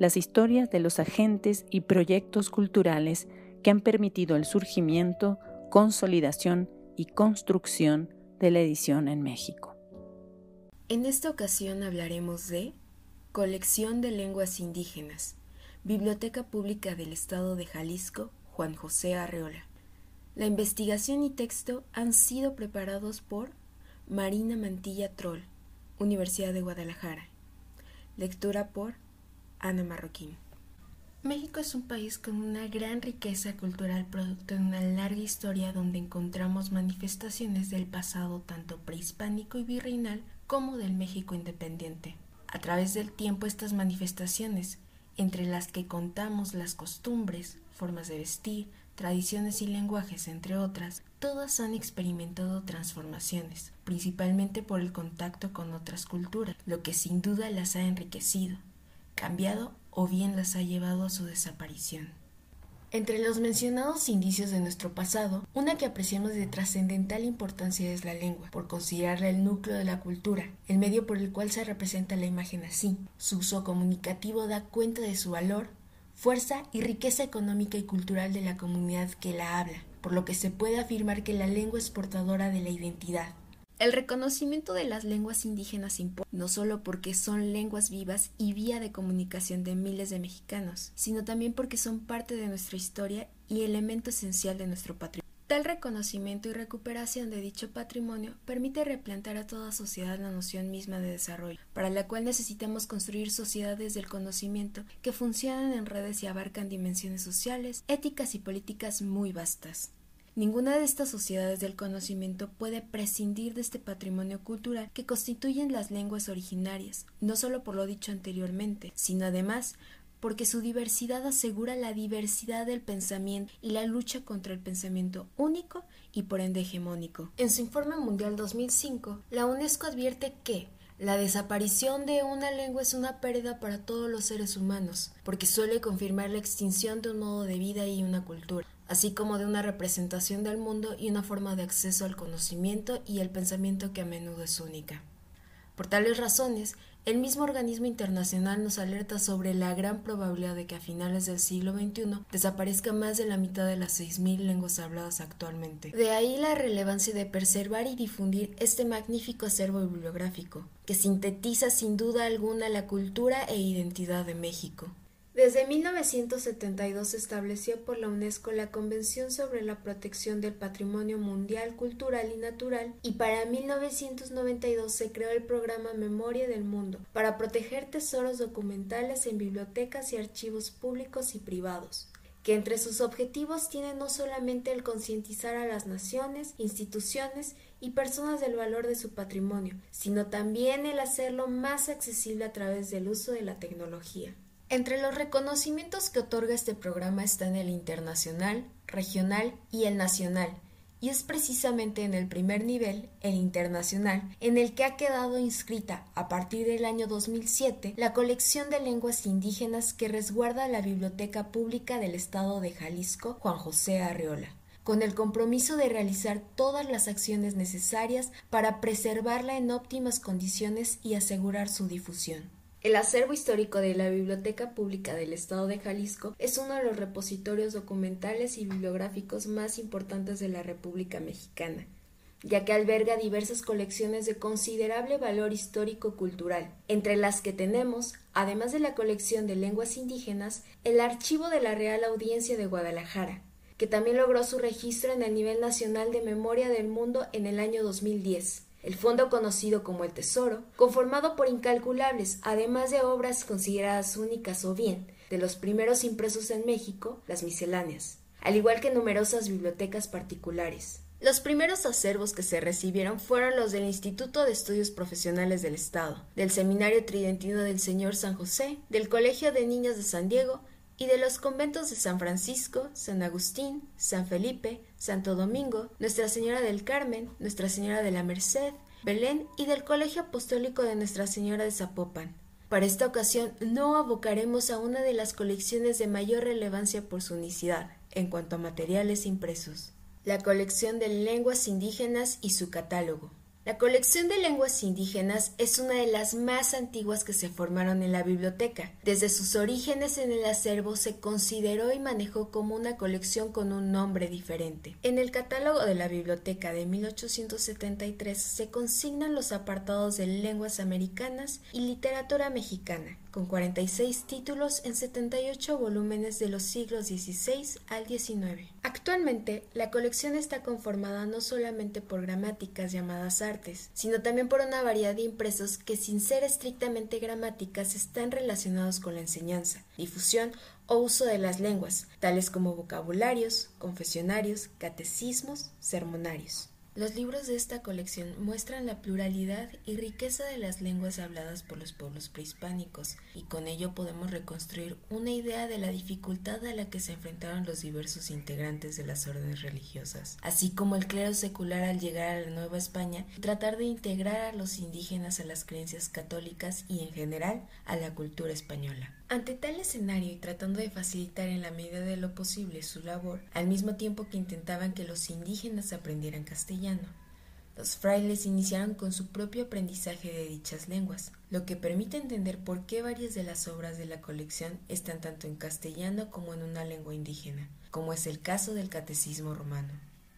las historias de los agentes y proyectos culturales que han permitido el surgimiento, consolidación y construcción de la edición en México. En esta ocasión hablaremos de Colección de Lenguas Indígenas, Biblioteca Pública del Estado de Jalisco, Juan José Arreola. La investigación y texto han sido preparados por Marina Mantilla Troll, Universidad de Guadalajara. Lectura por Ana Marroquín. México es un país con una gran riqueza cultural producto de una larga historia donde encontramos manifestaciones del pasado tanto prehispánico y virreinal como del México independiente. A través del tiempo estas manifestaciones, entre las que contamos las costumbres, formas de vestir, tradiciones y lenguajes, entre otras, todas han experimentado transformaciones, principalmente por el contacto con otras culturas, lo que sin duda las ha enriquecido cambiado o bien las ha llevado a su desaparición. Entre los mencionados indicios de nuestro pasado, una que apreciamos de trascendental importancia es la lengua, por considerarla el núcleo de la cultura, el medio por el cual se representa la imagen así. Su uso comunicativo da cuenta de su valor, fuerza y riqueza económica y cultural de la comunidad que la habla, por lo que se puede afirmar que la lengua es portadora de la identidad, el reconocimiento de las lenguas indígenas importa no solo porque son lenguas vivas y vía de comunicación de miles de mexicanos, sino también porque son parte de nuestra historia y elemento esencial de nuestro patrimonio. Tal reconocimiento y recuperación de dicho patrimonio permite replantar a toda sociedad la noción misma de desarrollo, para la cual necesitamos construir sociedades del conocimiento que funcionan en redes y abarcan dimensiones sociales, éticas y políticas muy vastas. Ninguna de estas sociedades del conocimiento puede prescindir de este patrimonio cultural que constituyen las lenguas originarias, no solo por lo dicho anteriormente, sino además porque su diversidad asegura la diversidad del pensamiento y la lucha contra el pensamiento único y por ende hegemónico. En su informe mundial 2005, la UNESCO advierte que la desaparición de una lengua es una pérdida para todos los seres humanos, porque suele confirmar la extinción de un modo de vida y una cultura así como de una representación del mundo y una forma de acceso al conocimiento y el pensamiento que a menudo es única. Por tales razones, el mismo organismo internacional nos alerta sobre la gran probabilidad de que a finales del siglo XXI desaparezca más de la mitad de las 6.000 lenguas habladas actualmente. De ahí la relevancia de preservar y difundir este magnífico acervo bibliográfico, que sintetiza sin duda alguna la cultura e identidad de México. Desde 1972 se estableció por la UNESCO la Convención sobre la Protección del Patrimonio Mundial Cultural y Natural y para 1992 se creó el programa Memoria del Mundo para proteger tesoros documentales en bibliotecas y archivos públicos y privados que entre sus objetivos tiene no solamente el concientizar a las naciones, instituciones y personas del valor de su patrimonio, sino también el hacerlo más accesible a través del uso de la tecnología. Entre los reconocimientos que otorga este programa están el internacional, regional y el nacional, y es precisamente en el primer nivel, el internacional, en el que ha quedado inscrita a partir del año 2007 la colección de lenguas indígenas que resguarda la Biblioteca Pública del Estado de Jalisco Juan José Arreola con el compromiso de realizar todas las acciones necesarias para preservarla en óptimas condiciones y asegurar su difusión. El acervo histórico de la Biblioteca Pública del Estado de Jalisco es uno de los repositorios documentales y bibliográficos más importantes de la República Mexicana, ya que alberga diversas colecciones de considerable valor histórico-cultural, entre las que tenemos, además de la colección de lenguas indígenas, el Archivo de la Real Audiencia de Guadalajara, que también logró su registro en el nivel nacional de memoria del mundo en el año 2010 el fondo conocido como el Tesoro, conformado por incalculables, además de obras consideradas únicas o bien, de los primeros impresos en México, las misceláneas, al igual que numerosas bibliotecas particulares. Los primeros acervos que se recibieron fueron los del Instituto de Estudios Profesionales del Estado, del Seminario Tridentino del Señor San José, del Colegio de Niños de San Diego y de los conventos de San Francisco, San Agustín, San Felipe, Santo Domingo, Nuestra Señora del Carmen, Nuestra Señora de la Merced, Belén y del Colegio Apostólico de Nuestra Señora de Zapopan. Para esta ocasión no abocaremos a una de las colecciones de mayor relevancia por su unicidad en cuanto a materiales impresos la colección de lenguas indígenas y su catálogo. La colección de lenguas indígenas es una de las más antiguas que se formaron en la biblioteca. Desde sus orígenes en el acervo se consideró y manejó como una colección con un nombre diferente. En el catálogo de la biblioteca de 1873 se consignan los apartados de lenguas americanas y literatura mexicana, con 46 títulos en 78 volúmenes de los siglos XVI al XIX. Actualmente, la colección está conformada no solamente por gramáticas llamadas artes, sino también por una variedad de impresos que sin ser estrictamente gramáticas están relacionados con la enseñanza, difusión o uso de las lenguas, tales como vocabularios, confesionarios, catecismos, sermonarios. Los libros de esta colección muestran la pluralidad y riqueza de las lenguas habladas por los pueblos prehispánicos, y con ello podemos reconstruir una idea de la dificultad a la que se enfrentaron los diversos integrantes de las órdenes religiosas, así como el clero secular al llegar a la Nueva España y tratar de integrar a los indígenas a las creencias católicas y en general a la cultura española. Ante tal escenario y tratando de facilitar en la medida de lo posible su labor, al mismo tiempo que intentaban que los indígenas aprendieran castellano, los frailes iniciaron con su propio aprendizaje de dichas lenguas, lo que permite entender por qué varias de las obras de la colección están tanto en castellano como en una lengua indígena, como es el caso del Catecismo romano.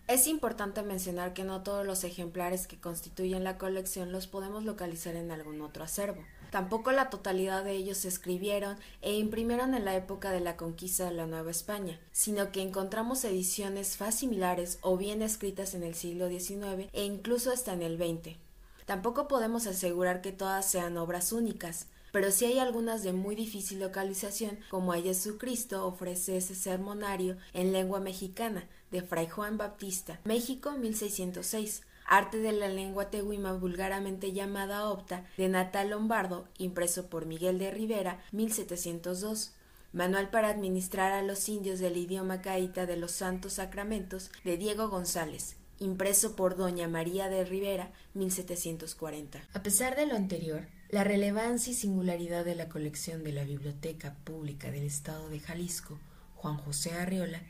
Es importante mencionar que no todos los ejemplares que constituyen la colección los podemos localizar en algún otro acervo. Tampoco la totalidad de ellos se escribieron e imprimieron en la época de la conquista de la Nueva España, sino que encontramos ediciones facimilares o bien escritas en el siglo XIX e incluso hasta en el XX. Tampoco podemos asegurar que todas sean obras únicas, pero sí hay algunas de muy difícil localización, como a Jesucristo ofrece ese sermonario en lengua mexicana de Fray Juan Baptista, México 1606, arte de la lengua tehuima vulgarmente llamada opta, de Natal Lombardo, impreso por Miguel de Rivera, 1702. Manual para administrar a los indios del idioma caíta de los santos sacramentos, de Diego González, impreso por Doña María de Rivera, 1740. A pesar de lo anterior, la relevancia y singularidad de la colección de la Biblioteca Pública del Estado de Jalisco, Juan José Arriola,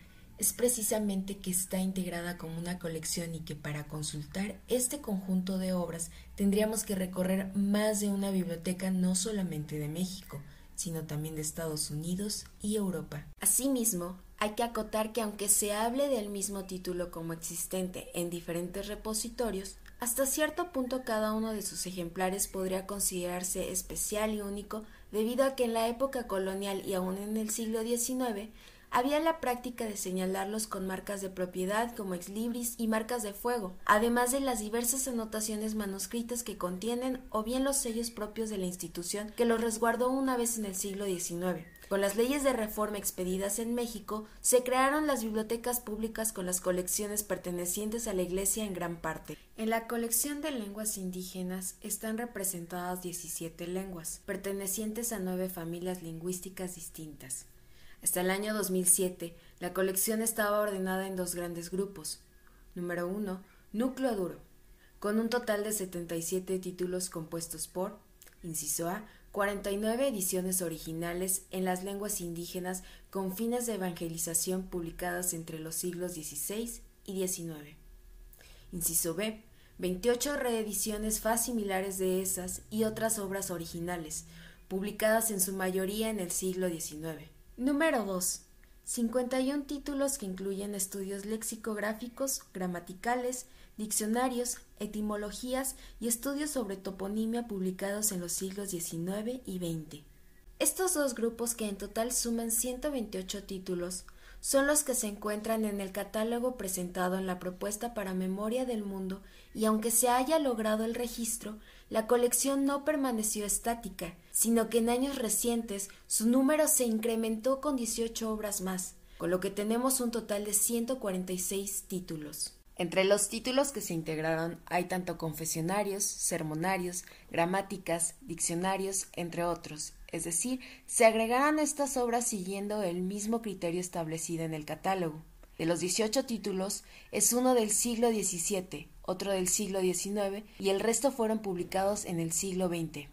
es precisamente que está integrada como una colección y que para consultar este conjunto de obras tendríamos que recorrer más de una biblioteca no solamente de México, sino también de Estados Unidos y Europa. Asimismo, hay que acotar que aunque se hable del mismo título como existente en diferentes repositorios, hasta cierto punto cada uno de sus ejemplares podría considerarse especial y único debido a que en la época colonial y aún en el siglo XIX había la práctica de señalarlos con marcas de propiedad como ex libris y marcas de fuego, además de las diversas anotaciones manuscritas que contienen o bien los sellos propios de la institución que los resguardó una vez en el siglo XIX. Con las leyes de reforma expedidas en México, se crearon las bibliotecas públicas con las colecciones pertenecientes a la Iglesia en gran parte. En la colección de lenguas indígenas están representadas 17 lenguas, pertenecientes a nueve familias lingüísticas distintas. Hasta el año 2007, la colección estaba ordenada en dos grandes grupos. Número 1. Núcleo duro, con un total de 77 títulos compuestos por, inciso A, 49 ediciones originales en las lenguas indígenas con fines de evangelización publicadas entre los siglos XVI y XIX. Inciso B, 28 reediciones facimilares de esas y otras obras originales, publicadas en su mayoría en el siglo XIX. Número 2. 51 títulos que incluyen estudios lexicográficos, gramaticales, diccionarios, etimologías y estudios sobre toponimia publicados en los siglos XIX y XX. Estos dos grupos, que en total suman 128 títulos, son los que se encuentran en el catálogo presentado en la propuesta para Memoria del Mundo y aunque se haya logrado el registro, la colección no permaneció estática, sino que en años recientes su número se incrementó con 18 obras más, con lo que tenemos un total de 146 títulos. Entre los títulos que se integraron hay tanto confesionarios, sermonarios, gramáticas, diccionarios, entre otros, es decir, se agregarán estas obras siguiendo el mismo criterio establecido en el catálogo. De los 18 títulos, es uno del siglo XVII, otro del siglo XIX y el resto fueron publicados en el siglo XX.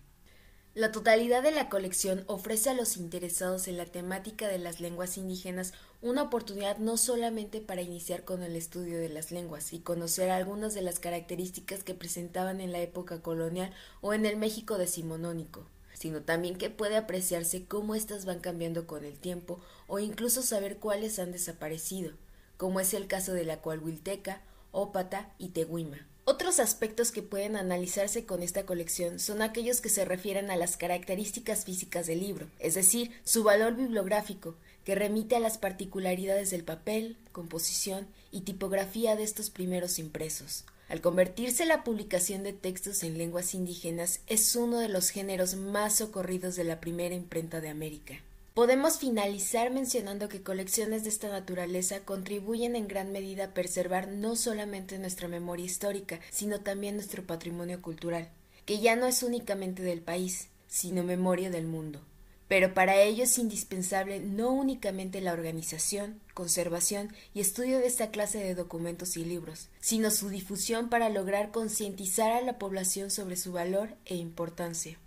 La totalidad de la colección ofrece a los interesados en la temática de las lenguas indígenas una oportunidad no solamente para iniciar con el estudio de las lenguas y conocer algunas de las características que presentaban en la época colonial o en el México decimonónico, sino también que puede apreciarse cómo éstas van cambiando con el tiempo o incluso saber cuáles han desaparecido, como es el caso de la Coahuilteca, Ópata y Tehuima. Otros aspectos que pueden analizarse con esta colección son aquellos que se refieren a las características físicas del libro, es decir, su valor bibliográfico, que remite a las particularidades del papel, composición y tipografía de estos primeros impresos. Al convertirse la publicación de textos en lenguas indígenas es uno de los géneros más socorridos de la primera imprenta de América. Podemos finalizar mencionando que colecciones de esta naturaleza contribuyen en gran medida a preservar no solamente nuestra memoria histórica, sino también nuestro patrimonio cultural, que ya no es únicamente del país, sino memoria del mundo. Pero para ello es indispensable no únicamente la organización, conservación y estudio de esta clase de documentos y libros, sino su difusión para lograr concientizar a la población sobre su valor e importancia.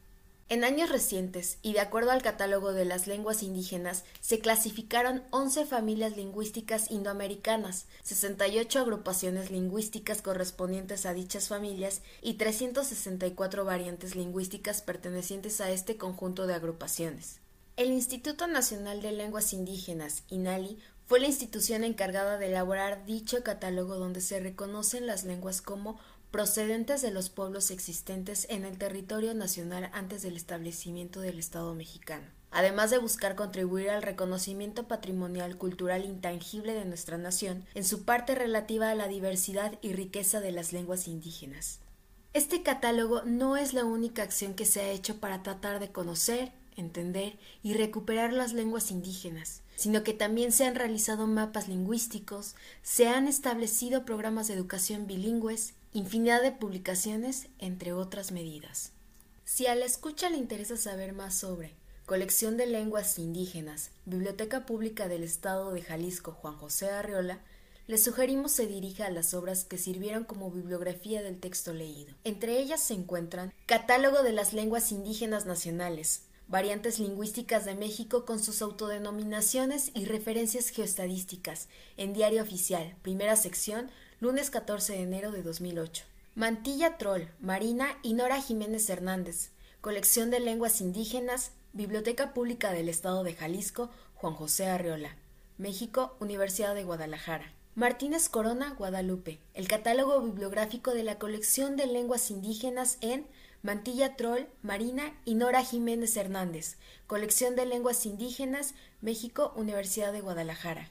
En años recientes, y de acuerdo al catálogo de las lenguas indígenas, se clasificaron 11 familias lingüísticas indoamericanas, 68 agrupaciones lingüísticas correspondientes a dichas familias y 364 variantes lingüísticas pertenecientes a este conjunto de agrupaciones. El Instituto Nacional de Lenguas Indígenas, INALI, fue la institución encargada de elaborar dicho catálogo donde se reconocen las lenguas como procedentes de los pueblos existentes en el territorio nacional antes del establecimiento del Estado mexicano, además de buscar contribuir al reconocimiento patrimonial cultural intangible de nuestra nación en su parte relativa a la diversidad y riqueza de las lenguas indígenas. Este catálogo no es la única acción que se ha hecho para tratar de conocer, entender y recuperar las lenguas indígenas, sino que también se han realizado mapas lingüísticos, se han establecido programas de educación bilingües infinidad de publicaciones, entre otras medidas. Si a la escucha le interesa saber más sobre Colección de Lenguas Indígenas, Biblioteca Pública del Estado de Jalisco Juan José Arreola, le sugerimos se dirija a las obras que sirvieron como bibliografía del texto leído. Entre ellas se encuentran Catálogo de las Lenguas Indígenas Nacionales, variantes lingüísticas de México con sus autodenominaciones y referencias geoestadísticas, en Diario Oficial, primera sección, lunes 14 de enero de 2008. Mantilla Troll, Marina y Nora Jiménez Hernández. Colección de lenguas indígenas, Biblioteca Pública del Estado de Jalisco, Juan José Arreola. México, Universidad de Guadalajara. Martínez Corona, Guadalupe. El catálogo bibliográfico de la colección de lenguas indígenas en Mantilla Troll, Marina y Nora Jiménez Hernández. Colección de lenguas indígenas, México, Universidad de Guadalajara.